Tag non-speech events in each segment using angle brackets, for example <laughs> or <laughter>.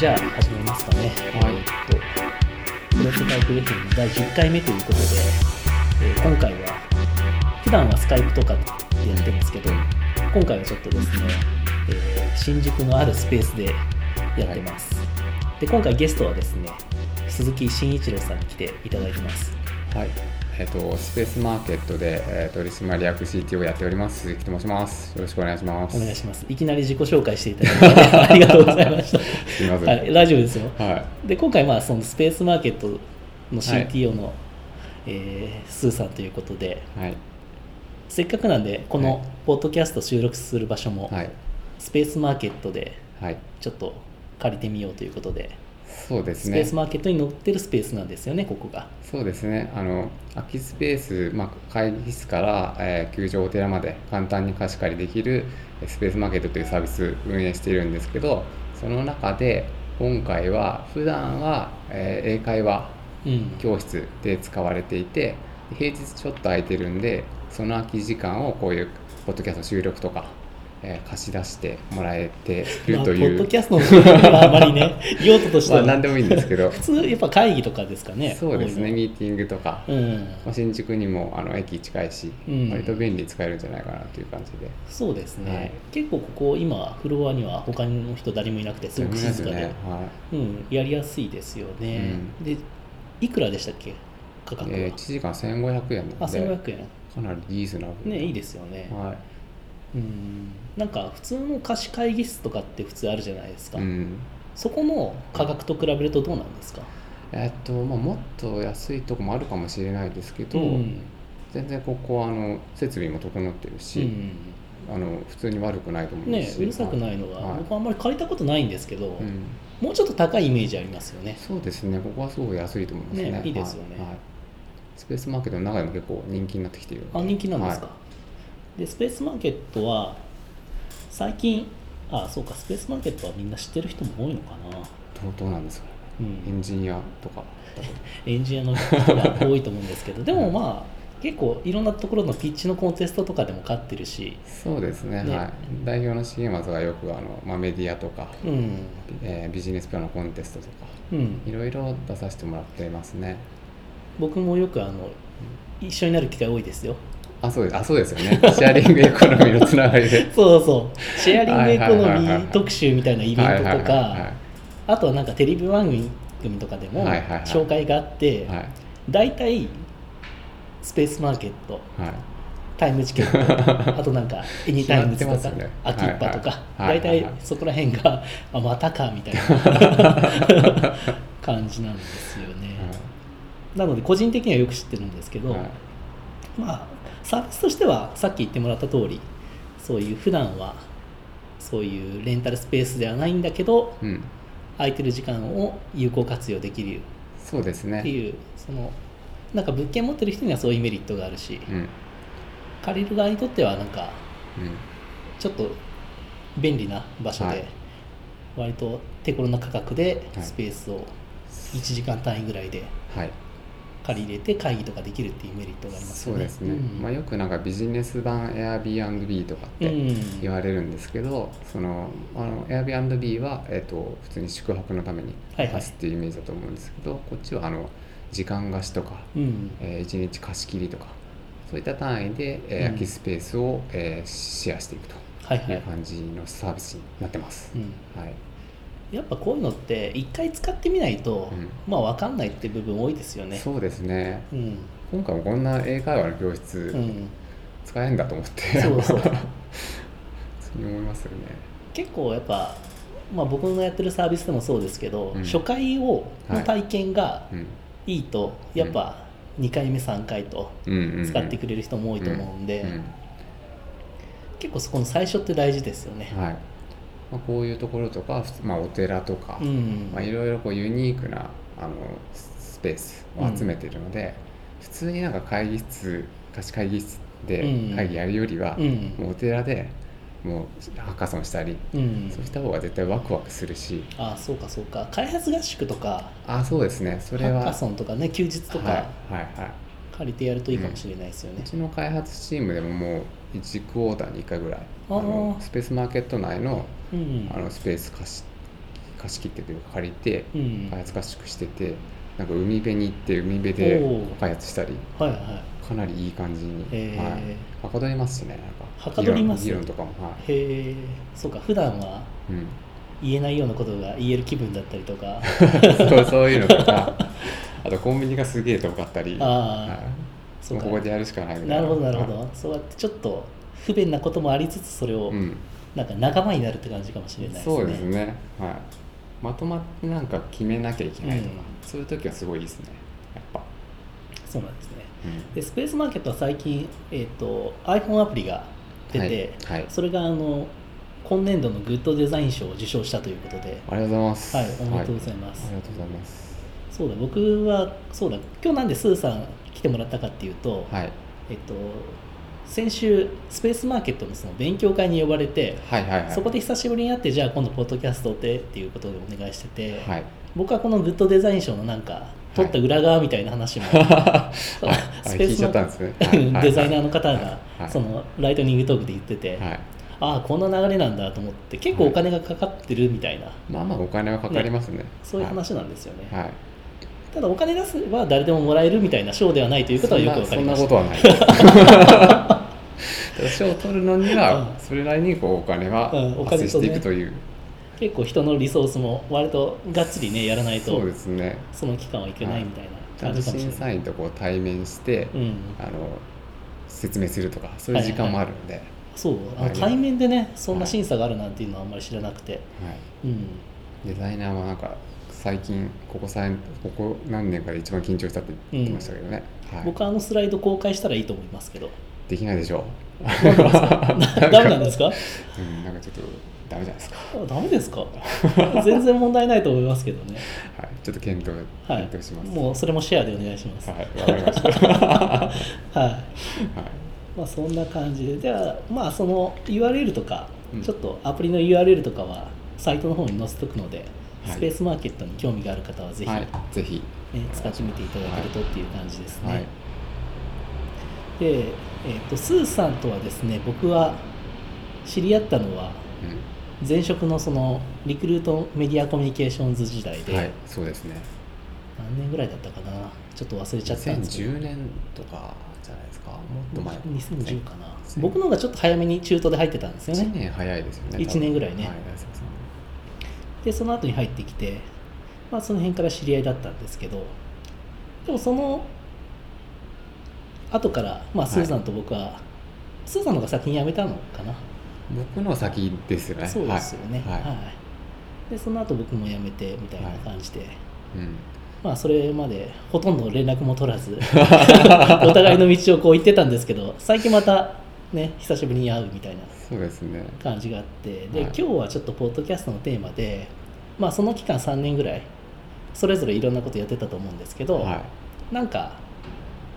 じゃあ始めますかね。はいえっと、プロトタイプ FM の第10回目ということで、えー今回は、普段はスカイプとかでやってますけど、今回はちょっとですね、えー新宿のあるスペースでやってます。で、今回ゲストはですね、鈴木慎一郎さんに来ていただいてます。はい。えっ、と、スペースマーケットで、えー取締役 CTO をやっております。鈴木と申します。よろしくお願いします。お願いします。いきなり自己紹介していただいて <laughs> ありがとうございました。すみません。は、はいい。大丈夫ですよ。はで今回まあそのスペースマーケットの CTO の、えースーさんということでい。はい。せっかくなんでこはいのポッドキャスト収録する場所もはい。スペースマーケットではい。ちょっと借りてみようということでそうですねスペース。マーケットに載ってるスペースなんですよねここがそうですね。あの、空きスペース、まあ、会議室から、えー球場お寺まで簡単に貸し借りできるえースペースマーケットというサービス運営しているんですけど、その中で今回は普段は、えー英会話うん教室で使われていて平日ちょっと空いてるんでその空き時間をこういうポッドキャスト収録とか、えー貸し出してもらえていまあ、ポるという、ッドキャストのはあまりね <laughs> 用途としては、まあ何でもいいんですけど。普通やっぱ会議とかですかね。そうですね。ミーティングとか、のうん。まあ、新宿にもあの駅近いし、うん。割と便利に使えるんじゃないかなという感じで。そうですね、はい。結構ここ今フロアには他の人誰もいなくてすごく静かで、ね。はうん、やりやすいですよね、でいくらでしたっけ？価格は、いえー、1時間1500円あなので。1500円。かなりリーズナブルねいいですよね、はうん。なんか普通の貸し会議室とかって普通あるじゃないですか、い、うん。そこの価格と比べるとどうなんですか、えーっとまあ、もっと安いとこもあるかもしれないですけど、うん。全然ここはあの設備も整ってるし、うん。あの普通に悪くないと思うねしうるさくないのは、はい。僕あんまり借りたことないんですけど、うん、もうちょっと高いイメージありますよね。そうですね。ここはすごく安いと思いますね。ねいいですよね。はい。はいスペースマーケットの中でも結構人気になってきているのあ人気なんですか、はでスペースマーケットは最近あそうかスペースマーケットはみんな知ってる人も多いのかな、どうなんですかうん、エンジニアとか。<laughs> エンジニアの人が多いと思うんですけどでも <laughs> まあ結構いろんなところのピッチのコンテストとかでも勝ってるし、そうですね。ね。はい。代表の重松がよくあの、まあ、メディアとか、うん。えービジネスプランのコンテストとかうん、いろいろ出させてもらっていますね。僕もよくあの一緒になる機会多いですよあそうです。あそうですよね。シェアリングエコノミーのつながりで。<laughs> そうそうシェアリングエコノミー特集みたいなイベントとかあとはなんかテレビ番組とかでも紹介があってはい。大体スペースマーケットはい。タイムチケット <laughs> あとなんか ANYTIMES とか、 akippa とか、大体そこら辺があまたかみたいな <laughs> 感じなんですよね、なので個人的にはよく知ってるんですけど、はい。まあサービスとしてはさっき言ってもらった通りそういう普段はそういうレンタルスペースではないんだけどうん。空いてる時間を有効活用できるそうですね。っていうそのなんか物件持ってる人にはそういうメリットがあるしうん。借りる側にとってはなんかうん。ちょっと便利な場所ではい。割と手頃な価格ではい。スペースを1時間単位ぐらいではい借り入れて会議とかできるっていうメリットがありますよね。そうですね、ん。まあ、よくなんかビジネス版 Airbnb とかってうん。言われるんですけど、そのあの Airbnb は、えー、と普通に宿泊のためにはいはい。貸すっていうイメージだと思うんですけど、こっちはあの時間貸しとか、うん。え1日貸し切りとかそういった単位で、えーうん。空きスペースを、えーシェアしていくとはいはい。いう感じのサービスになってます。うん。はいやっぱこういうのって一回使ってみないと、うん。まあ分かんないって部分多いですよね。そうですね。うん。今回もこんな英会話の教室うん、使えんだと思って、そうそう。<laughs> 思いますよね。結構やっぱ、まあ、僕のやってるサービスでもそうですけど、うん。初回をの体験がうん。いいとやっぱ2回目3回と使ってくれる人も多いと思うんで、うん。結構そこの最初って大事ですよね。はいまあ、こういうところとか、まあ、お寺とか、うん。まあ、いろいろこうユニークなあのスペースを集めているので、普通になんか会議室貸し会議室でうん。会議やるよりは、お寺でもうハッカソンしたり、うん。そうした方が絶対ワクワクするし。ああそうかそうか。開発合宿とか。あそうですね。それはハッカソンとかね休日とはいかはいはい。借りてやるといいかもしれないですよね。う、ちの開発チームでももう1クォーターに1回ぐらいあー。のスペースマーケット内のうんあのスペース貸し貸し切ってというか借りてうん。開発合宿しててなんか海辺に行って海辺で開発したりはいはい。かなりいい感じに、へー。はい、はかどりますしねなんかはかどります？議論とかも、はい。へえそうか普段はうん、言えないようなことが言える気分だったりとか。<laughs> そうそういうのとか。<laughs> あとコンビニがすげえ遠かったりあはい。あそうここでやるしかないみたいな。なるほどなるほはどそうやってちょっと不便なこともありつつそれをいうん、なんか仲間になるって感じかもしれないですね。そうですね。はい。まとまってなんか決めなきゃいけないとか、うん。そういう時はすごいいいですね。やっぱ、そうなんですね。うん。でスペースマーケットは最近、えー、と iPhone アプリが出て、はい。はい。それがあの今年度のグッドデザイン賞を受賞したということで。ありがとうございます。はいおめでとうございます。はありがとうございます。そうだ僕はそうだ今日なんでスーさん来てもらったかっていうと、はい。えっと先週スペースマーケットのその勉強会に呼ばれて、はいはいはい。そこで久しぶりに会ってじゃあ今度ポッドキャストでっていうことでお願いしてて、はい。僕はこのグッドデザイン賞のなんか取った裏側みたいな話も、<laughs> はい。スペース聞いちゃったんですね。デザイナーの方はい。がはい。そのライトニングトークで言ってて、はい。ああこんな流れなんだと思って結構お金がかかってるみたいな、まあまあお金はかかりますねそういう話なんですよね、ただお金出せば誰でももらえるみたいな賞ではないということはよくわかりましたそんなことはない。<laughs> 賞を取るのにはうん。それなりにこうお金は発生していくという、結構人のリソースも割とがっつりねやらないとそうですね。その期間はいけないみたいなん感じかもしれ審ない。査員とこう対面して、うん、あの説明するとかそういう時間もあるんで、はいそう。あのはい。対面でねそんな審査があるなんていうのはあんまり知らなくて、うん、デザイナーはなんか最近ここさここ何年かで一番緊張したって言ってましたけどね、はい、僕はあのスライド公開したらいいと思いますけど。できないでしょう。<laughs> ダメなんですか？うん、なんかちょっとダメじゃないですか、あダメですか？全然問題ないと思いますけどね。はい、ちょっと検討、はい。検討します。もうそれもシェアでお願いします。はい。わかりました。は <laughs> はい。いまあそんな感じで。じゃあまあその URL とか、うん。ちょっとアプリの URL とかはサイトの方に載せとくので、はいスペースマーケットに興味がある方はぜひ、ぜひ。使ってみていただけるとっていう感じですね、はい。で、えー、とスーさんとはですね僕は知り合ったのはう前職のそのリクルートメディアコミュニケーションズ時代で、んはい。そうですね。何年ぐらいだったかな？ちょっと忘れちゃったんですけど。2010年とかじゃないですか？もっと前。2010かな。千。僕の方がちょっと早めに中途で入ってたんですよ1ね年早いですよね。一年ぐらいね。はいでその後に入ってきて、まあ、その辺から知り合いだったんですけどでもその後から、まあ、スーさんと僕は、スーさんの方が先に辞めたのかな、僕の先ですよね。そうですよね。はい、はい。でその後僕も辞めてみたいな感じで、うん。まあそれまでほとんど連絡も取らず <laughs> お互いの道をこう行ってたんですけど最近またね久しぶりに会うみたいなそうですね。感じがあってで、はい。今日はちょっとポッドキャストのテーマで、まあ、その期間3年ぐらいそれぞれいろんなことやってたと思うんですけど、はなんか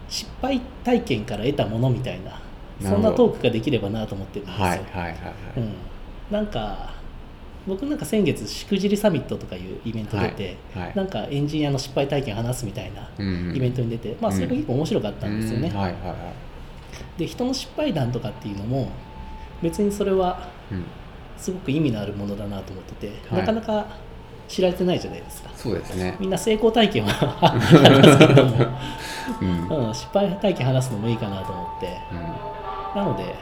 失敗体験から得たものみたいなそんなトークができればなと思ってるんいですよ。はいはいはいはい。うん、なんか僕なんか先月しくじりサミットとかいうイベント出て、はいはい。なんかエンジニアの失敗体験話すみたいなうんうんイベントに出て、まあそれが結構面白かったんですよね。うん。はいはいはい。で人の失敗談とかっていうのも別にそれはうん。すごく意味のあるものだなと思ってて、はい。なかなか知られてないじゃないですか。そうですね。みんな成功体験は <laughs> 話すけれども、うん。うん、失敗体験話すのもいいかなと思って。うん。なので、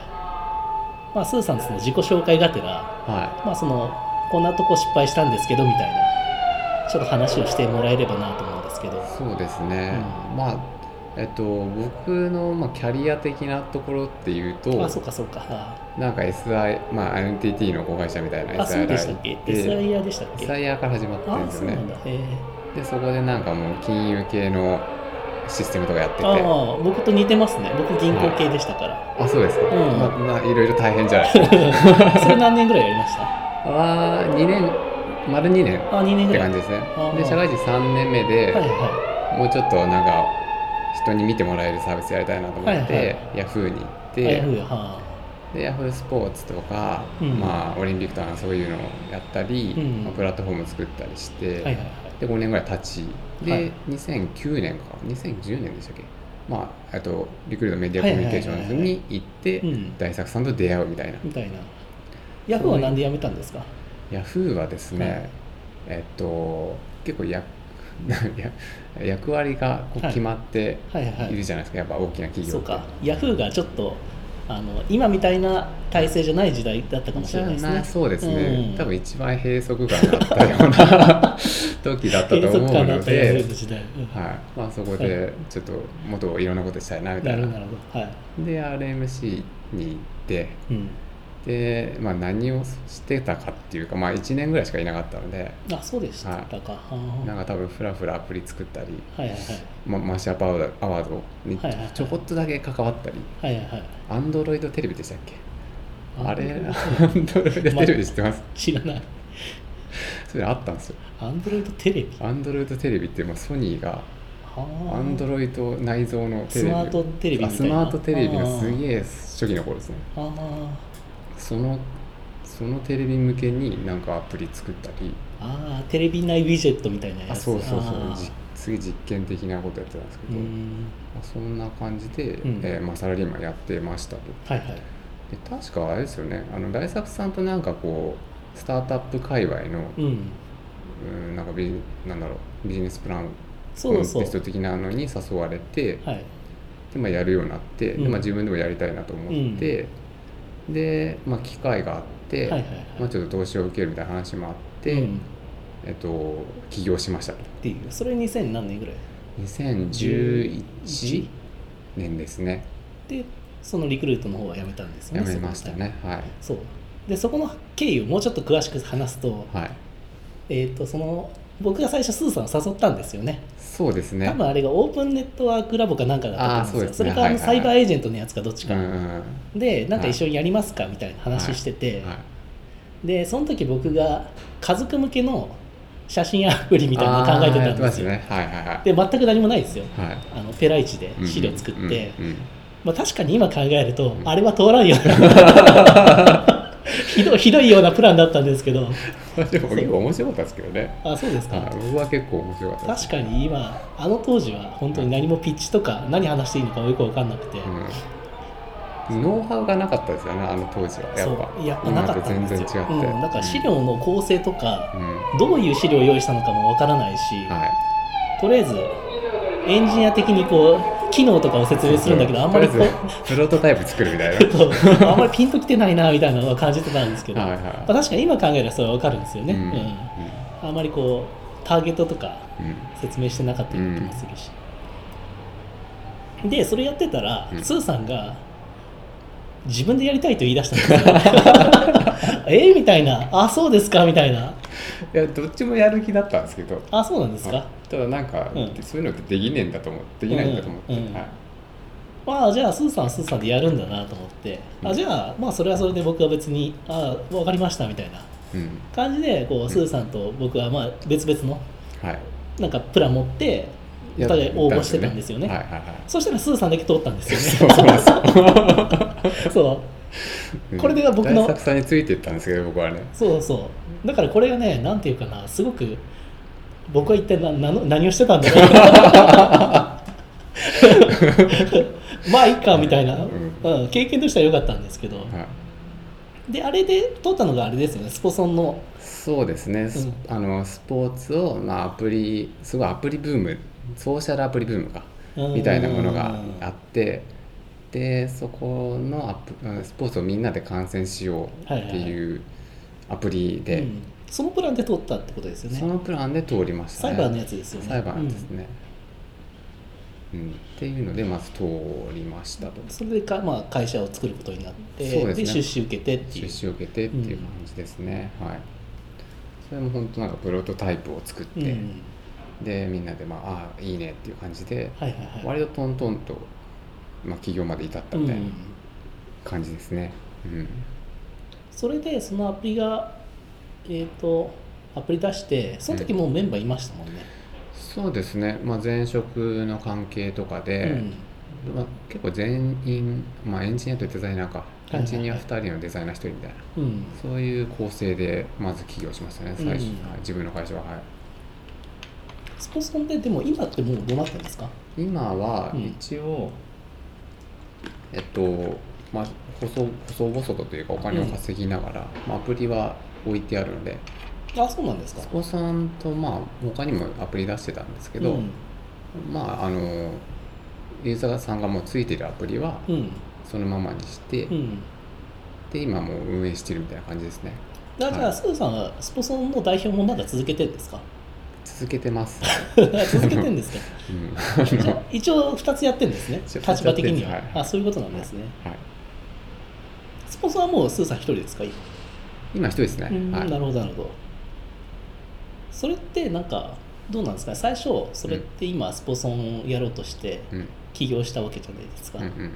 まあ、スーさんのその自己紹介がてら、はまあ、そのこんなとこ失敗したんですけどみたいなちょっと話をしてもらえればなと思うんですけど。いそうですね。うん。まあえっと僕のまあキャリア的なところっていうとあそうかそうか。あなんか SI まあ NTT の子会社みたいなあそうでしたっけ？SIR でしたっけ？SIR から始まってるんあですよね。そうなんだ。へえ。でそこでなんかもう金融系のシステムとかやってて。ああ僕と似てますね。僕銀行系でしたから、あそうですか、うん。まあまあいろいろ大変じゃないですか。<laughs> それ何年ぐらいやりました？あ2年丸2年っあ2年ぐらい。て感じですね。あで社会人3年目で、はいはもうちょっとなんか人に見てもらえるサービスやりたいなと思って、はいはい。ヤフーに行っい。あヤてフーはでヤフースポーツとか、うん。まあ、オリンピックとかそういうのをやったり、うん。まあプラットフォーム作ったりして、あはいはいはい。で5年ぐらい経ちで、はい。2009年か。2010年でしたっけ？まあ、あとリクルートメディアコミュニケーションズに行って、うん。大作さんと出会うみたいな、みたいな。ヤフーはなんで辞めたんですか？ヤフーはですね、えっと結構や <laughs> や役割がこうはい。決まってはいはい。いるじゃないですか、やっぱ大きな企業って。そうか。ヤフーがちょっとあの今みたいな体制じゃない時代だったかもしれないですね。まあそうですね、うん。多分一番閉塞感があったような時だったと思うので。うん。はい。まあ、そこでちょっともっといろんなことしたいなみたいな。るほどはい、で RMC に行ってうん、で、まあ、何をしてたかっていうか、まあ、1年ぐらいしかいなかったのであそうでしたか、あ。ーなんか多分フラフラアプリ作ったり、はいはいま、マッシュアップアワードアワードにはいはいはい。ちょこっとだけ関わったりはいはいはい。アンドロイドテレビでしたっけ？ああれアンドロイドテレビ知ってます？<laughs> 知らない。それあったんですよ。アンドロイドテレビ？アンドロイドテレビってもうソニーがはアンドロイド内蔵のテレビ。スマートテレビスマートテレビのすげえ初期の頃ですね。あそのそのテレビ向けになんかアプリ作ったり。ああーテレビ内ウィジェットみたいなやつ。あそうそうそう。すげえ実験的なことやってたんですけど、まうん。あ、そんな感じで、うん。えーまあ、サラリーマンやってましたと。はいはい。で確かあれですよね。あの大作さんとなんかこうスタートアップ界隈の、うん。うん、なんかビジなんだろうビジネスプランコンそう。テスト的なのに誘われてはい。で、まあ、やるようになって、でうん。まあ、自分でもやりたいなと思って、で、まあ、機会があって、はいはいはい。まあ、ちょっと投資を受けるみたいな話もあって、うん。えっと、起業しましたと。っていう。それ2000何年ぐらい？2011年ですね。でそのリクルートの方は辞めたんですよねやめましたね。はい。そう。でそこの経緯をもうちょっと詳しく話すと,、はい。えー、とその僕が最初スーさんを誘ったんですよね。そうですね。多分あれがオープンネットワークラボかなんかだったんですよ。そうですね。それかあのはいはいはい。サイバーエージェントのやつかどっちか、うんうんうん。でなんか一緒にやりますかみたいな話してて、はいでその時僕が家族向けの写真アプリみたいなのを考えてたんですよ、ね。はいはいはい。で全く何もないですよ。はい。あのペライチで資料作って、うんうんうん。まあ、確かに今考えると、ん。あれは通らんような <laughs> ひど <laughs> ひどいようなプランだったんですけど。まあでも結構面白かったですけどね。あそうですか、はい僕は結構面白かった確かに今あの当時は本当に何もピッチとか何話していいのかよく分かんなくて、うん、ノウハウがなかったですよねあの当時は。やっぱ。そう。やっぱなかったんですよ、今と全然違って、うん、だから資料の構成とかう、ん、どういう資料を用意したのかも分からないし、はい。とりあえずエンジニア的にこう機能とかを説明するんだけどあんまりプロトタイプ作るみたいな。あんまりピンときてないなみたいなのは感じてたんですけど、はいはい。まあ、確かに今考えればそれは分かるんですよね、うん。うん。あんまりこうターゲットとかうんうん説明してなかったような気もするし、でそれやってたら、うん。スーさんが自分でやりたいと言い出したんですよ。<laughs> <laughs> えーみたいなあそうですかみたいないやどっちもやる気だったんですけど。あそうなんですか、はいただなんか、うん。そういうのってできねえんだと思ってできないんだと思って、うんうんはい。まあじゃあスーさんはスーさんでやるんだなと思って、あじゃあまあそれはそれで僕は別にあ分かりましたみたいなうん。感じでこうスーさんと僕はまあ別々のはい。なんかプラン持ってお互い応募してたんですよね。はいはいはいそしたらスーさんだけ通ったんですよね。そうそうそう。<laughs> これでは僕の大作さんについていったんですけど僕はね。そうそうだからこれがねなんていうかなすごく僕は一体ななの何をしてたんだろう。<laughs> まあいいかみたいな、ううん。経験としては良かったんですけど、はい、であれで通ったのがあれですよねスポソンの。そうですね、スうん。あのスポーツを、まあ、アプリすごいアプリブームソーシャルアプリブームか。うん。みたいなものがあって。でそこのアスポーツをみんなで観戦しようっていうアプリで、うん。そのプランで通ったってことですよね。そのプランで通りましたね。サイバーのやつですよね。サイバーですね、うん。っていうのでまず通りましたと。うん。それでか、まあ、会社を作ることになってそうですね。出資受けてっていう。出資を受けてっていう感じですね、はい。それも本当なんかプロトタイプを作って、うん。でみんなでまあああいいねっていう感じで、はいはいはい。割とトントンと、まあ、起業まで至ったみたいな感じですね。うん、それでそのアプリがえっ、とアプリ出してその時もうメンバーいましたもんね、そうですね、まあ、前職の関係とかで、うん。まあ、結構全員、まあ、エンジニアとデザイナーか。エンジニア2人のデザイナー1人みたいな。うん。そういう構成でまず起業しましたね。最初、うんはい。自分の会社は。はい。スポソンででも今ってもうどうなってるんですか？今はうん。一応、えっとまあ細細々とというかお金を稼ぎながら、まあ、アプリは置いてあるんで。あそうなんですか？スポさんとまあ他にもアプリ出してたんですけど、うん。まああのユーザーさんがもうついてるアプリはうん。そのままにして、うん。で今もう運営してるみたいな感じですね。だから、はい。スーさんはスポソンの代表もまだ続けてるんですか？続けてます、<laughs> 続けてるんですか？うん、あ <laughs> じゃあの一応2つやってるんですね <laughs> 一応立場的には、はい。あそういうことなんですね。はい、スポソンはもうスーさん一人ですか今今一人ですね、うんはい。なるほどなるほど。それってなんかどうなんですか？最初それって今スポソンをやろうとしてうん。起業したわけじゃないですか、うんうんうん。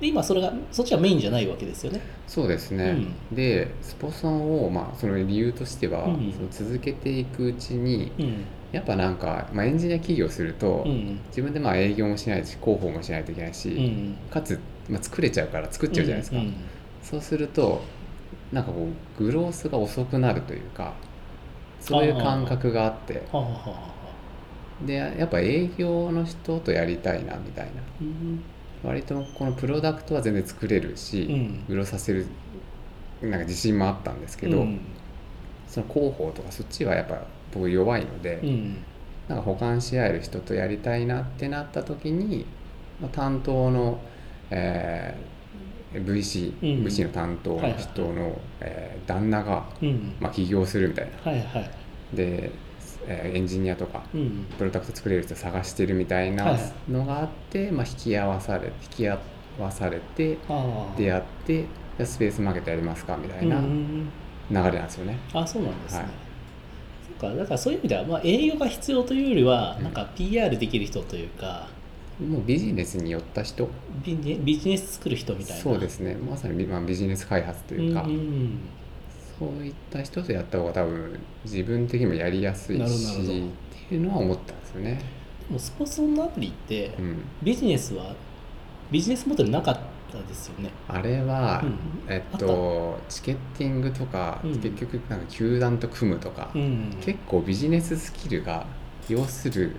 で今それがそっちがメインじゃないわけですよね。そうですね、でスポソンを、まあ、その理由としては、うん。その続けていくうちにうん。やっぱなんか、まあ、エンジニア企業すると、うん。自分でまあ営業もしないし広報もしないといけないし、うん。かつ、まあ、作れちゃうから作っちゃうじゃないですか、うんうんそうするとなんかこうグロースが遅くなるというかそういう感覚があって。でやっぱ営業の人とやりたいなみたいな。うん。割とこのプロダクトは全然作れるし、うん。グローさせるなんか自信もあったんですけど、うん。その広報とかそっちはやっぱ僕弱いので、うん。なんか補完し合える人とやりたいなってなった時に、まあ、担当の、えー VC、うん。VC の担当の人の、えー旦那が、うん。まあ、起業するみたいな。はいはい。で、えーエンジニアとかうん。プロダクト作れる人探してるみたいはない。のがあって、まあ、引き合わされ引き合わされて出会ってじゃあスペースマーケットやりますかみたいなう流んれなんですよね。あそうなんですね、はい。そっか。だからそういう意味では、まあ、営業が必要というよりは、うんなん。か PR できる人というかもうビジネスに寄った人ビジネビジネス作る人みたいな。そうですね。まさにビ,、まあ、ビジネス開発というか、んんそういった人とやった方が多分自分的にもやりやすいしっていうのは思ったんですよね。でもスポーツのアプリって、うん、ビジネスはビジネスモデルなかったですよね。あれは、うん。えっとチケッティングとか、うん。結局なんか球団と組むとか、うん。結構ビジネススキルが要する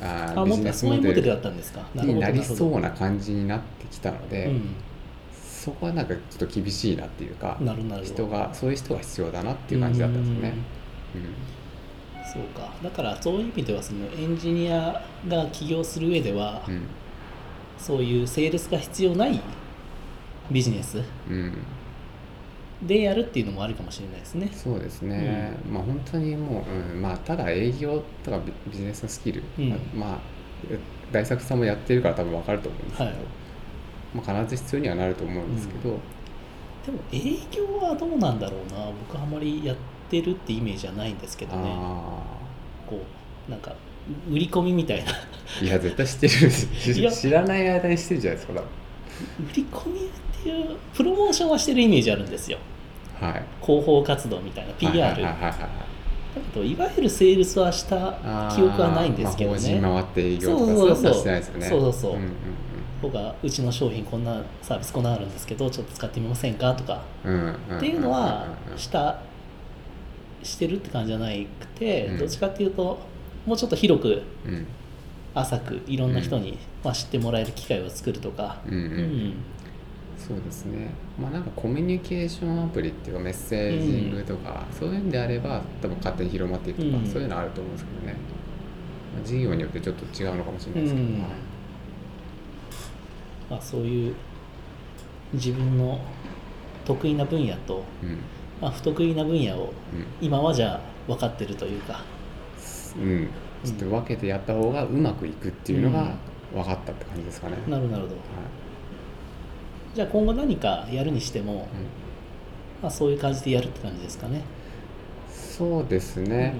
あビジネスモデルだモデルったんですか？になりそうなな感じになってきたので、うん。そこはなんかちょっと厳しいなっていうか人がそういう人が必要だなっていう感じだったんですよね。そうか。だからそういう意味ではそのエンジニアが起業する上では、うん。そういうセールスが必要ないビジネス？うんうんでやるっていうのもあるかもしれないですね。そうですね、まあ本当にもう、うん、まあただ営業とかビビジネスのスキル、うん。まあ大作さんもやってるから多分分かると思うんですけど、はい。まあ、必ず必要にはなると思うんですけど、でも営業はどうなんだろうな。僕はあまりやってるってイメージはないんですけどね。あこうなんか売り込みみたいな。あいや絶対知ってるいや。し知らない間にしてるじゃないですか売り込みっていうプロモーションはしてるイメージあるんですよ。はい。広報活動みたいな PR だけどいわゆるセールスはした記憶はないんですけどまあ、回って営業とかそうそうそう。そうそうそうそう。うんうん僕がうちの商品こんなサービスこんなのあるんですけどちょっと使ってみませんか？とか。うんうんうんっていうのはうんうん。うんしたしてるって感じじゃなくて、うん。どっちかっていうともうちょっと広くうん。浅くいろんな人に、まあ、知ってもらえる機会を作るとか、うんうん。うんそうですね。まあなんかコミュニケーションアプリっていうかメッセージングとか、そういうんであれば多分勝手に広まっていくとか、うん。そういうのあると思うんですけどね、まあ、事業によってちょっと違うのかもしれないですけど、うん。はい。まあ、そういう自分の得意な分野と、うん。まあ、不得意な分野を今はじゃあ分かってるというか、うん。うん、ちょっと分けてやった方がうまくいくっていうのが分かったって感じですかね、なるほど。はいじゃあ今後何かやるにしても、まあ、そういう感じでやるって感じですかね。そうですね、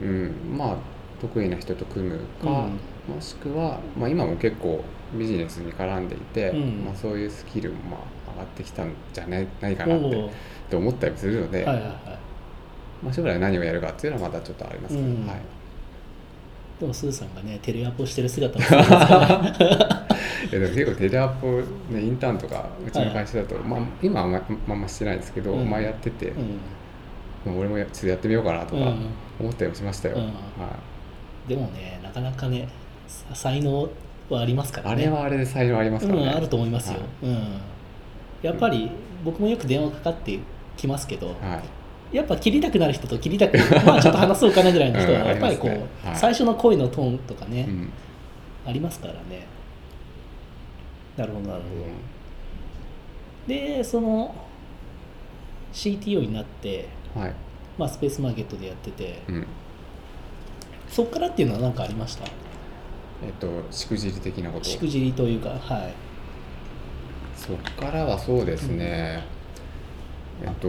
うん。まあ得意な人と組むか、うん。もしくは、まあ、今も結構ビジネスに絡んでいて、うん。まあ、そういうスキルもまあ上がってきたんじゃないないかなっておと思ったりするので、はいはいはい。まあ、将来何をやるかっていうのはまたちょっとあります。けど、うん。はい、でもスーさんがねテレアポしてる姿も <laughs> やでも結構テレアポ、ね、インターンとかうちの会社だと、まあ、今はあんままあんましてないですけど、うん前やってて、うんまあ、俺もやちょっとやってみようかなとかうん思ったりもしましたよ、うんはい、でもねなかなかねさ才能はありますからね。あれはあれで才能ありますからね、うん、あると思いますよ、はい。うん、やっぱり僕もよく電話かかってきますけど、はい。やっぱ切りたくなる人と切りたく <laughs> まあちょっと話そうかなぐらいの人はうんやっぱりこう、最初の声のトーンとかね、うん。ありますからねなるほどなるほど、でその CTO になって、はい、まあ、スペースマーケットでやっててうん、そっからっていうのは何かありました？えっとしくじり的なこと？しくじりというかはい。そっからはそうですね、えっと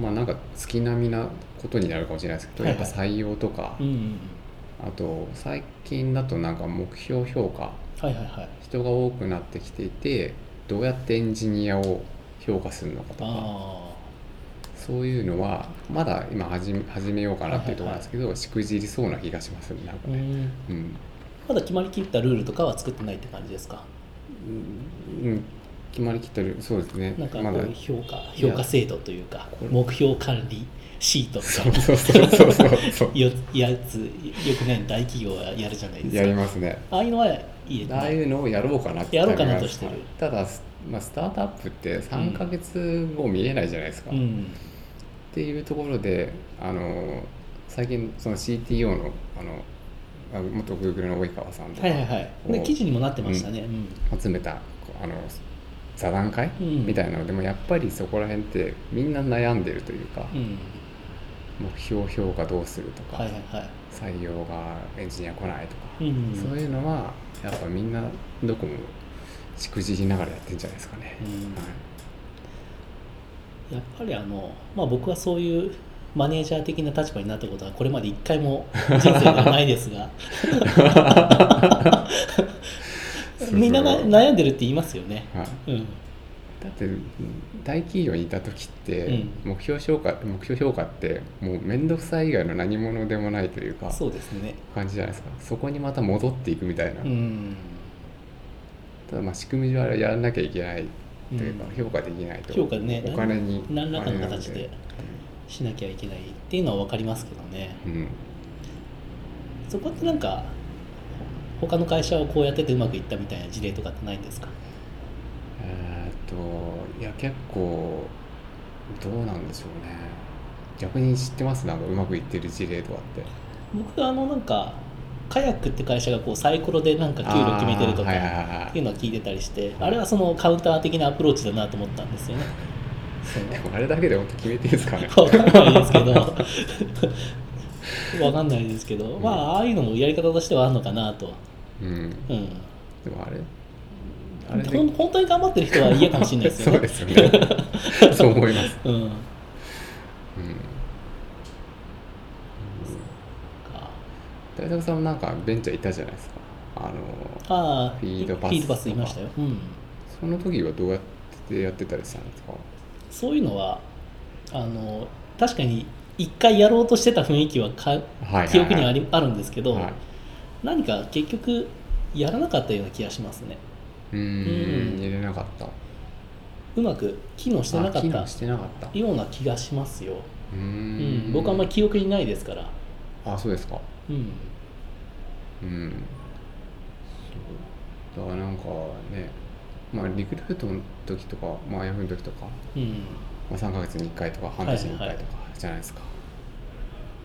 まあなんか月並みなことになるかもしれないですけど、はいはい。やっぱ採用とか、うんうん。あと最近だとなんか目標評価はいはいはい。人が多くなってきていてどうやってエンジニアを評価するのかとか。あそういうのはまだ今始め始めようかなっていうところなんですけど、しくじりそうな気がしますねなんかね、ん、うん。まだ決まりきったルールとかは作ってないって感じですか？うん、決まりきってるそうですね。なんかこまだ。う評価評価制度というか目標管理シートそうみたいそうそうそうそうそう。やつよくね大企業はやるじゃないですやりかますね。ああいうのはああいねうのをやろうかなってやろうかなとしてる。ただ、まあ、スタートアップって3ヶ月後見えないじゃないですか、っうん。ていうところであの最近その CTO のあのあ元 Google の及川さんとかはいはいはい。でこう記事にもなってましたね。うん。集めたあの座談会、うん。みたいなの。でもやっぱりそこら辺ってみんな悩んでるというか、うん。目標評価どうするとか、はいはいはい。採用がエンジニア来ないとか、うん。そういうのはやっぱみんなどこもしくじりながらやってんじゃないですかね。うん。はい。やっぱりあのまあ僕はそういうマネージャー的な立場になったことはこれまで一回も <laughs> 人生ではないですが。<laughs> みんなな悩んでるって言いますよね。はい。うんだって大企業にいた時って、うん。目標評価目標評価ってもう面倒くさい以外の何者でもないというかそうですね。感じじゃないですか。そこにまた戻っていくみたいな、うん。ただまあ仕組み上はやらなきゃいけないというか、うん。評価できないと。評価ねお金に何らかの形でしなきゃいけないっていうのは分かりますけどね。うん。そこってなんか他の会社はこうやっててうまくいったみたいな事例とかってないんですか？えーっといや結構どうなんでしょうね。逆に知ってます？なんかうまくいってる事例とかって。僕あのなんかカヤックって会社がこうサイコロでなんか給料決めてるとかっていうのは聞いてたりしてあれはそのカウンター的なアプローチだなと思ったんですよね。<laughs> でもあれだけで本当決めていいですかね。<laughs> わかんないですけど。<laughs> わかんないですけど、まあああいうのもやり方としてはあるのかなと、うん。うん、でもあれ？あれで。ほん本当に頑張ってる人は嫌かもしれないですよね。そうですよね。<laughs> そう思います、うん、うん。か大作さん。もなんかベンチャーいたじゃないですかあのああフィードパスフィードパスいましたよ、うん、その時はどうやってやってたりしたんですか？そういうのはあの確かに一回やろうとしてた雰囲気はかはい。記憶にはありあるんですけど、はい。何か結局やらなかったような気がしますねうん。ん。入れなかったうまく機能してなかったしてなかったような気がしますよ、うん、僕はあん。まり記憶にないですから、あそうですかうん、うん。だからなん。かねまあリクルートの時とかまあヤフーの時とか、うん、まあ、3ヶ月に1回とか半年に1回とかじゃないですか、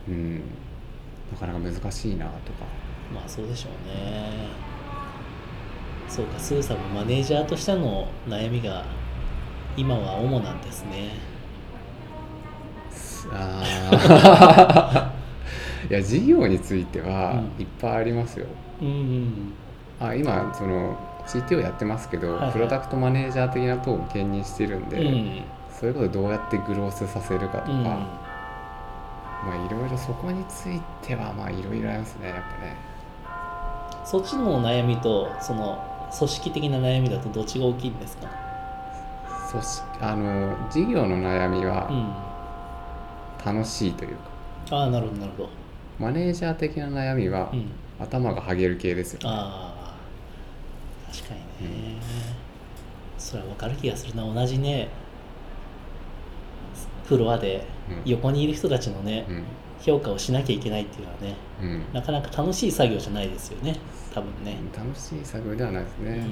うん。なかなか難しいなとかまあそうでしょうねそうかスーさんもマネージャーとしての悩みが今は主なんですね。あー。<laughs> いや事業についてはうん。いっぱいありますよ、うんうんあ今その CTO やってますけど、はいはい。プロダクトマネージャー的なトーン兼任してるんで、うん。そういうことどうやってグロースさせるかとか、うん。まあいろいろそこについてはまあいろいろありますねやっぱね。そっちの悩みとその組織的な悩みだとどっちが大きいんですか？組織あの事業の悩みうんはあ楽しいというか、あなるほどなるほど、マネージャー的な悩みはうん、頭がはげる系ですよ、ああ確かにね、それは分かる気がするな。同じねフロアでうん。横にいる人たちのね、うん評価をしなきゃいけないっていうのはねうん。なかなか楽しい作業じゃないですよね。多分ね。楽しい作業ではないですね、うん。うん。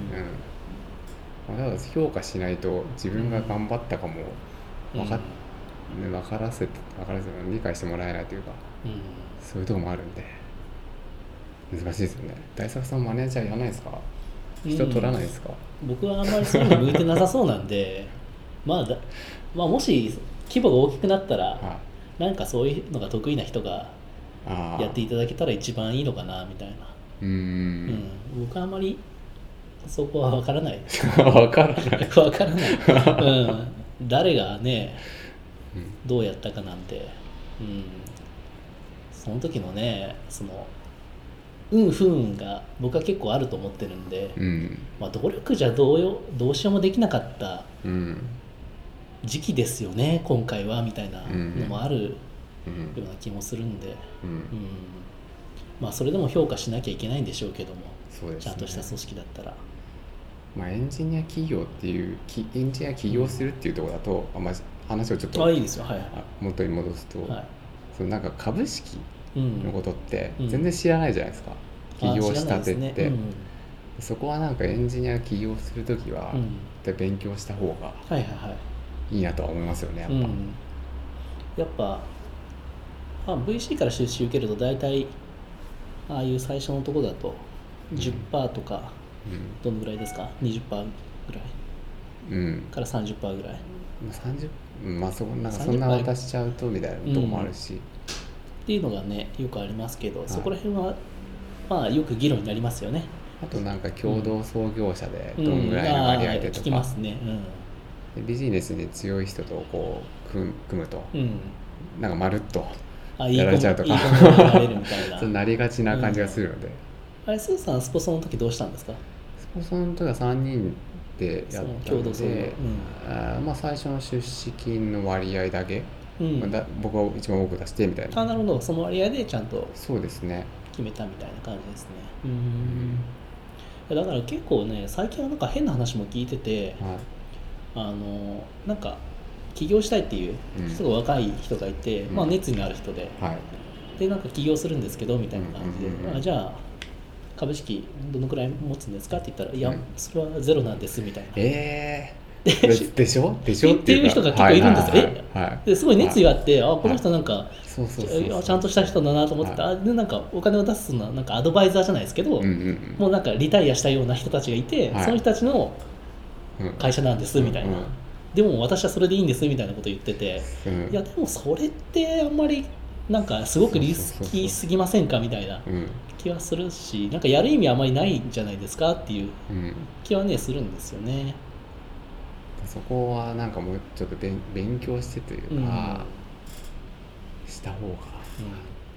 まあ、ただ評価しないと自分が頑張ったかも分かっ、ね、分からせて分からせて理解してもらえないというかうん。そういうとこもあるんで難しいですよね。大作さんマネージャーやらないですか？人取らないですか、僕はあんまりそういうの向いてなさそうなんでまあだ、まあ、もし規模が大きくなったらはいなんかそういうのが得意な人がやっていただけたら一番いいのかなみたいな、うん。ん。僕はあんまりそこは分からない。<laughs> 分からない、<laughs> 分からない、うん、誰がねうん。どうやったかなんて、うん、その時のねその運不運が僕は結構あると思ってるんで、うん。まあ、努力じゃどうよどうしようもできなかったうん時期ですよね今回はみたいなのもあるうん。ような気もするんで、うん。うん。まあそれでも評価しなきゃいけないんでしょうけども、ね、ちゃんとした組織だったら。まあ、エンジニア企業っていうきエンジニア起業するっていうところだと、あまあ、話をちょっとあいいですよ。はい。はあ元に戻すと、い、はい。そのなんか株式うん。のことってうん。全然知らないじゃないですか、起業したてって、あ知らないですね。そこはなんかエンジニア起業するときは、うん。勉強した方がはいはいはいいいなとは思いますよねやっぱ、うん、やっぱ、まあ、VC から出資受けると大体ああいう最初のとこだと10%とかどのぐらいですか？20%ぐらい。うん、うんから30%ぐらい。まあ、30うんまあそこなんかそ30んな渡しちゃうとみたいなとこもあるし、っていうのがねよくありますけど、い。そこら辺はまあよく議論になりますよね。あとなんか共同創業者でうん。どんぐらいの割合でとか。あー聞きま、すね。でビジネスに強い人とこう組む組むと。うん、うん、なんかまるっとやられちゃうとか。<laughs> そうなりがちな感じがするので、あれスーさんスポソンの時どうしたんですか？スポンサーの時は3人でやったので、あーまあ、最初の出資金の割合だけ、うん、だ僕は一番多く出してみたいな。あなるほど。その割合でちゃんとそうですね。決めたみたいな感じですね。うん。だから結構ね最近はなんか変な話も聞いててはいあのなんか起業したいっていううんすごい若い人がいて、うん。まあ熱意のある人で。はい。でなんか起業するんですけどみたいな感じで、うんうんうんうん。あじゃあ株式どのくらい持つんですかって言ったら「いやうんそれはゼロなんです」みたいな。ええー、で <laughs> でしょ？でしょ？っていう人が結構いるんですよ。はいはいはい。はい。ですごい熱意があって、あこの人なんか、ちゃんとした人だなと思ってた、あでなんかお金を出すのはなんかアドバイザーじゃないですけど、もうなんかリタイアしたような人たちがいて、はい。その人たちの会社なんですみたいな、うん。うんでも私はそれでいいんですみたいなこと言ってて、うん。いやでもそれってあんまりなんかすごくリスキーすぎませんかみたいなうん。気はするしなんかやる意味あんまりないんじゃないですかっていううん。気はねするんですよね。そこはなんかもうちょっと勉勉強してというか、した方が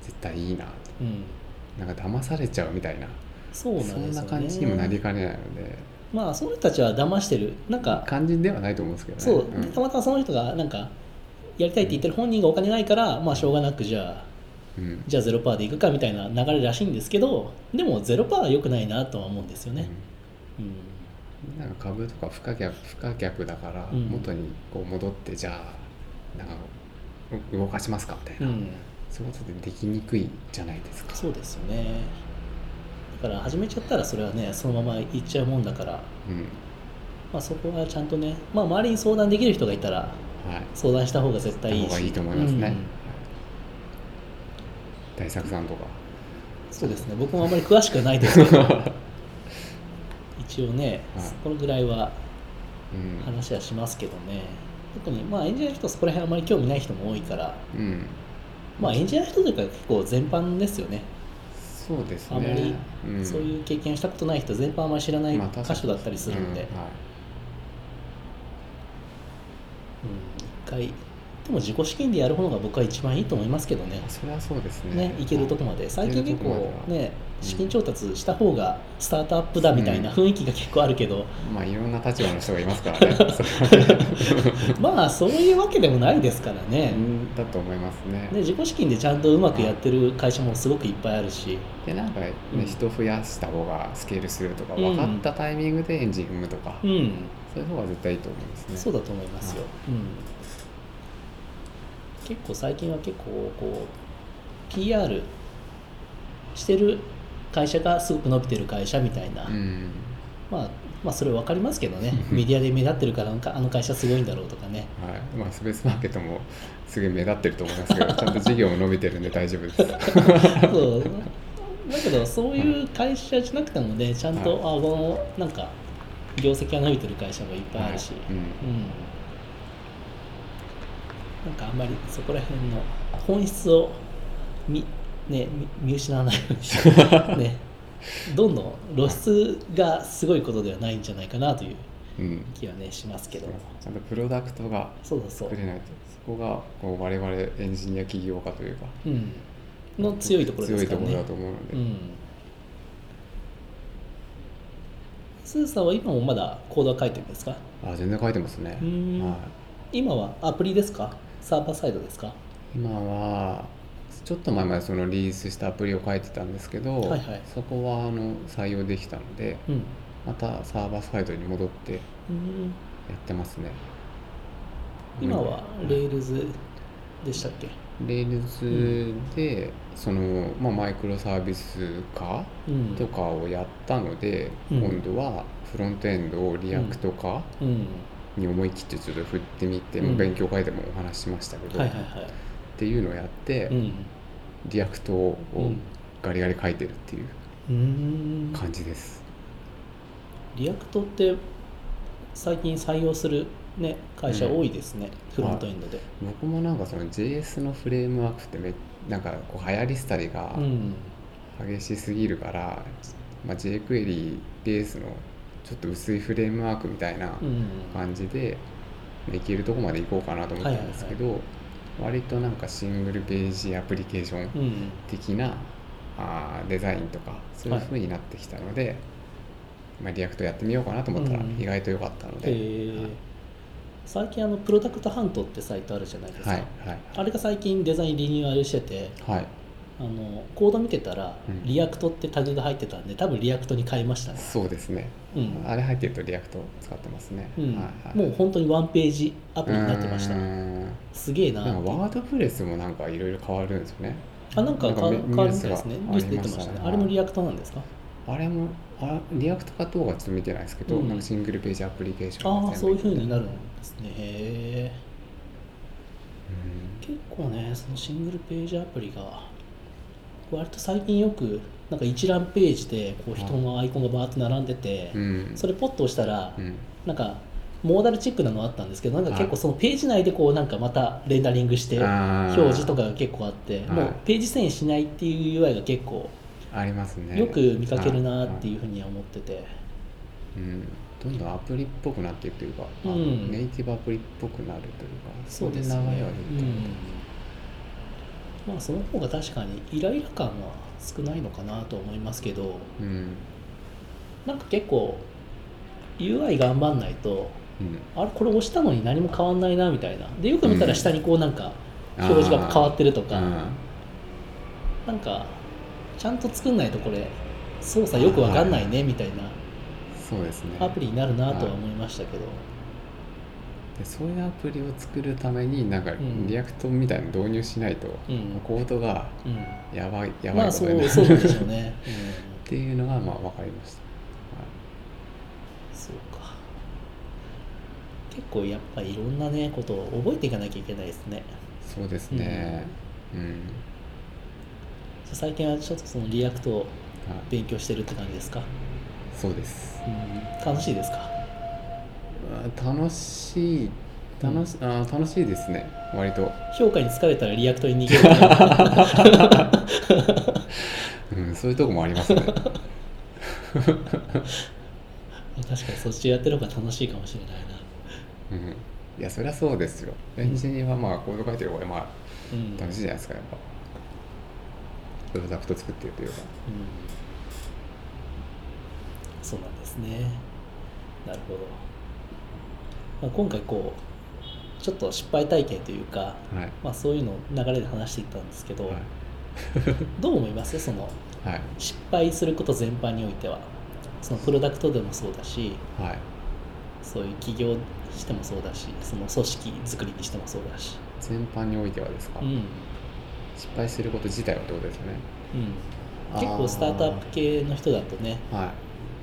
絶対いいなと。うんうん。なんか騙されちゃうみたいな。そうなんですよね。そんな感じにもなりかねないのでまあその人たちは騙してる。なんか肝心ではないと思うんですけどね。そう、ん。でたまたまその人がなんかやりたいって言ってる本人がお金ないからまあしょうがなくじゃあうん。じゃあ0%でいくかみたいな流れらしいんですけどでも0%は良くないなとは思うんですよね。うん。うん。なんか株とか不可逆不可逆だからうん。元にこう戻ってじゃあなんかう動かしますかみたいな、うん。そういうことでできにくいじゃないですか。そうですよねだから始めちゃったらそれはねそのままいっちゃうもんだから、うん。まあ、そこはちゃんとね、まあ、周りに相談できる人がいたらはい。相談した方が絶対いいし。した方がいいと思いますね、うん。はい。大作さんとか。そうですね。僕もあんまり詳しくはないですけど。<laughs> 一応ね、はい。このぐらいはうん。話はしますけどね。特にまあエンジニアの人そこら辺あまり興味ない人も多いから。うん。まあエンジニアの人というか結構全般ですよねそうですね。あまりうん。そういう経験したことない人全般あまり知らない箇所だったりするんで、うんはい。うん、一回でも自己資金でやる方が僕は一番いいと思いますけどね。それはそうですね。ねいけるとこまで。最近結構ね資金調達した方がスタートアップだみたいな雰囲気が結構あるけど、まあいろんな立場の人がいますからね。<laughs> まあそういうわけでもないですからね。うん。だと思いますね。ね自己資金でちゃんとうまくやってる会社もすごくいっぱいあるし。でなんかね、うん。人増やした方がスケールするとかうん。分かったタイミングでエンジン踏むとか、うん。そういう方が絶対いいと思いますね。そうだと思いますよ、うん、結構最近は結構こう PR してる会社がすごく伸びてる会社みたいな、うん。まあまあそれ分かりますけどね。<laughs> メディアで目立ってるからあの会社すごいんだろうとかね。はい。まあ、スペースマーケットもすげえ目立ってると思いますけど <laughs> ちゃんと事業も伸びてるんで大丈夫です。<laughs> そう。だけどそういう会社じゃなくてもねちゃんと、はい。あこのなんか業績が伸びてる会社もいっぱいあるし、はい。うん。うんなんかあんまりそこら辺の本質を見,、ね、見見失わないようにして <laughs> ね。どんどん露出がすごいことではないんじゃないかなといううん。気はねしますけど。ちゃんとプロダクトが作、れないとそこがこう我々エンジニア起業家というかうん、の強いところですからね。強いところだと思うので、うん。スーさんは今もまだコードは書いてるんですか？あ全然書いてますね、うん。は今はアプリですか？サーバーサイドですか？い、今はちょっと前までそのリリースしたアプリを書いてたんですけど、はいはい。そこはあの採用できたのでうん。またサーバーサイドに戻ってやうん。ってますね。今は Rails でしたっけ？ Rails で、その、まあ、マイクロサービス化うん。とかをやったので、うん。今度はフロントエンドを React 化うんに思い切ってちょっと振ってみて、うん。まあ勉強会でもお話ししましたけど、はいはいはい。っていうのをやって、うん。 React をうん。ガリガリ書いてるっていう感じです。 React って最近採用するね会社多いですね、フロントエンドで、僕もなんかその JS のフレームワークってめなんかこう流行り廃りがうん。激しすぎるから、まあ、jQuery ベースのちょっと薄いフレームワークみたいなうん感じで、いけるとこまで行こうかなと思ったんですけど、割となんかシングルページアプリケーションうん的な、あーデザインとかそういう風になってきたので、まあ、 React やってみようかなと思ったらうん意外と良かったのへで、ー最近あのプロダクトハントってサイトあるじゃないですか、はいはい。あれが最近デザインリニューアルしててはいあのコード見てたら、うん。 React ってタグが入ってたんで多分 React に変えましたね、そうですね、うん。あれ入ってると React 使ってますね、うん。はいはい、もう本当にワンページアプリになってました。すげえな WordPress もなんかいろいろ変わるんですよね。あなんかかなんか変わるみたいですね。ニュース出てましたね。あれも React なんですか？あれもあ React かどうかちょっと見てないですけど、うん。なんかシングルページアプリケーションああそういう風になるうんですね。へえ結構ねそのシングルページアプリが割と最近よくなんか一覧ページでこう人のアイコンがバーッと並んでて、うん。それポッと押したら、うん。なんかモーダルチックなのあったんですけどなんか結構そのページ内でこうなんかまたレンダリングして表示とかが結構あってはい。もうページ遷移しないっていう UI が結構ありますね。よく見かけるなっていうふうには思ってて。うん、どんどんアプリっぽくなっていくというか、うん。ネイティブアプリっぽくなるというかそうですい流れはね出てる。うんまあその方が確かにイライラ感は少ないのかなと思いますけどうん。なんか結構 UI 頑張んないとうん。あれこれ押したのに何も変わんないなみたいな。でよく見たら下にこうなんか表示が変わってるとか、うん。なんかちゃんと作んないとこれ操作よくわかんないねみたいなそうですね。アプリになるなとは思いましたけど、でそういうアプリを作るためになんかん。 React みたいなの導入しないと、うん。コードがうん。やばいやばまあそういことになる、そうなんでしょうね、<laughs> っていうのがまあ分かりました、うん、そうか。結構やっぱりいろんなねことを覚えていかなきゃいけないですね。そうですね。うん、最近はちょっとその React をはい、勉強してるって感じですか、そうです。うん、楽しいですか？あ楽しい楽し,、あ楽しいですね。割と、評価に疲れたら React に逃げる。うん、そういうとこもありますね。確かにそっちやってる方が楽しいかもしれないな。うん。いやそりゃそうですよ。エンジニアはまあコード書いてる方がまあうん。楽しいじゃないですかやっぱ。プロダクト作ってるというか。うん。そうなんですね。なるほど、まあ、今回こうちょっと失敗体験というか、はい。まあ、そういうのを流れで話していったんですけど、はい。<laughs> どう思います？そのはい。失敗すること全般においては。そのプロダクトでもそうだしはい。そういう起業してもそうだしその組織作りにしてもそうだし。全般においてはですか、うん、失敗すること自体はってことですよね。うん、結構スタートアップ系の人だとねは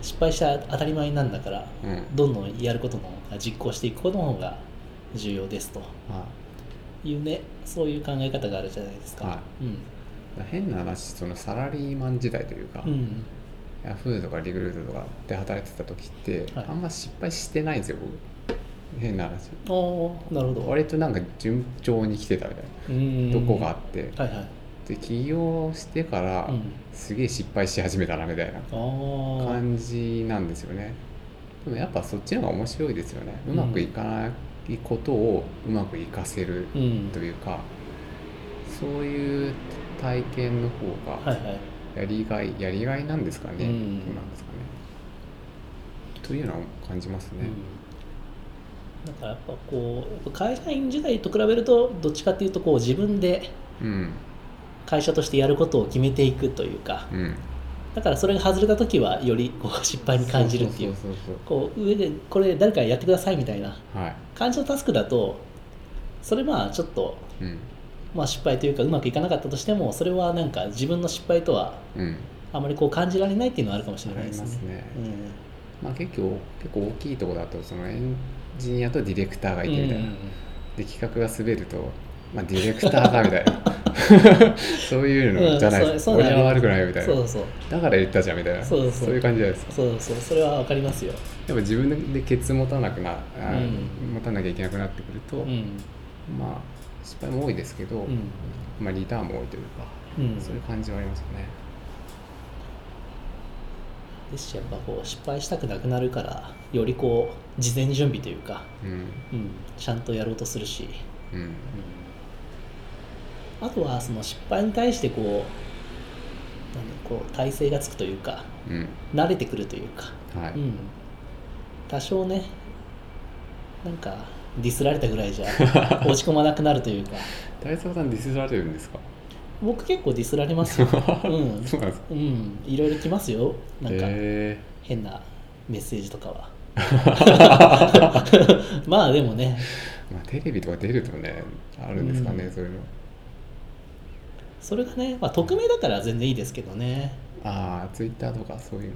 失敗したら当たり前なんだからうん。どんどんやることの実行していくことの方が重要ですと。はい。うねそういう考え方があるじゃないですか、はうん。い変な話そのサラリーマン時代というか、うん。ヤフーとかリクルートとかで働いてた時って、はい。あんま失敗してないんですよ僕。変な話。おーなるほど。割となんか順調に来てたみたいうん。なとこがあって、はいはいで起業してから、うん。すげえ失敗し始めたなみたいな感じなんですよね。でもやっぱそっちの方が面白いですよね。うまくいかないことをうまくいかせるうん。というか、そういう体験の方がはいはい。やりがい、やりがいなんですかね、うん。どうなんですかね。というのは感じますね、うん、だからやっぱこう会社員時代と比べるとどっちかっていうとこう自分でうん会社としてやることを決めていくというかうん。だからそれが外れた時はよりこう失敗に感じるっていう。こう上でこれ誰かやってくださいみたいな感じのタスクだとそれまあちょっと、うん。まあ、失敗というかうまくいかなかったとしてもそれはなんか自分の失敗とはうん。あまりこう感じられないっていうのはあるかもしれないですね。ますね、うん。まあ結構結構大きいところだとそのエンジニアとディレクターがいてみたいな、で企画が滑ると、まあ、ディレクターがみたいな <laughs> <laughs> そういうのじゃないです。か、うんそうそう俺は悪くないよみたいな。そうそう。だから言ったじゃんみたいな。そう。そういう感じじゃないですか。そうそう。それはわかりますよ。やっぱ自分でケツ持たなくな、あうん。持たなきゃいけなくなってくると、うん。まあ失敗も多いですけど、うん。まあ、リターンも多いというか、うん。そういう感じはありますよね。ですしやっぱこう失敗したくなくなるからよりこう事前準備というか、うん。うん、ちゃんとやろうとするし、うん。うんあとはその失敗に対してこうなんだこう体勢がつくというかうん。慣れてくるというか、はい、うん、多少ねなんかディスられたぐらいじゃ <laughs> 落ち込まなくなるというか。大沢さんディスられるんですか？僕結構ディスられますよ、う <laughs> んそうなんですか。うん、いろいろ来ますよ。なんかへ変なメッセージとかは。<laughs> まあでもね。まあ、テレビとか出るとねあるんですかね、うん。そういうのそれがね、まあ、匿名だから全然いいですけどね。ああツイッターとかそういうの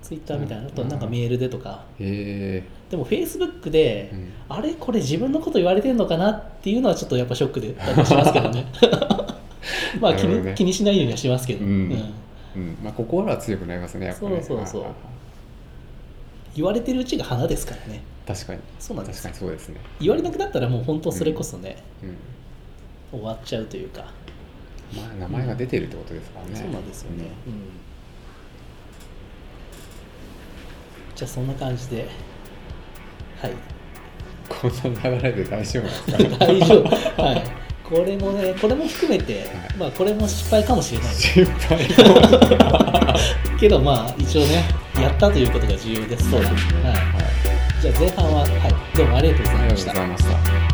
ツイッターみたいなあとうんなん。かメールでとか。へでもフェイスブックで、え、うん。あれこれ自分のこと言われてんのかなっていうのはちょっとやっぱショックでしますけどね。<laughs> まあ気に,、ね。気にしないようにはしますけど、うん。うん。うん。まあ、心は強くなりますねやっぱね。そうそうそう。言われてるうちが花ですからね。確かに。そうなんです確かにそうですね、言われなくなったらもう本当それこそね、うん、終わっちゃうというか、まあ名前が出てるってことですからね、そうなんですよね、うん。じゃあそんな感じで。はい。こんな流れで大丈夫ですか？<laughs> 大丈夫。はい。これもねこれも含めて、まあこれも失敗かもしれない。心配 <laughs> けどまあ一応ねやったということが重要です。そうですね。はい、じゃあ前半は、はい、どうもありがとうございました。ありがとうございました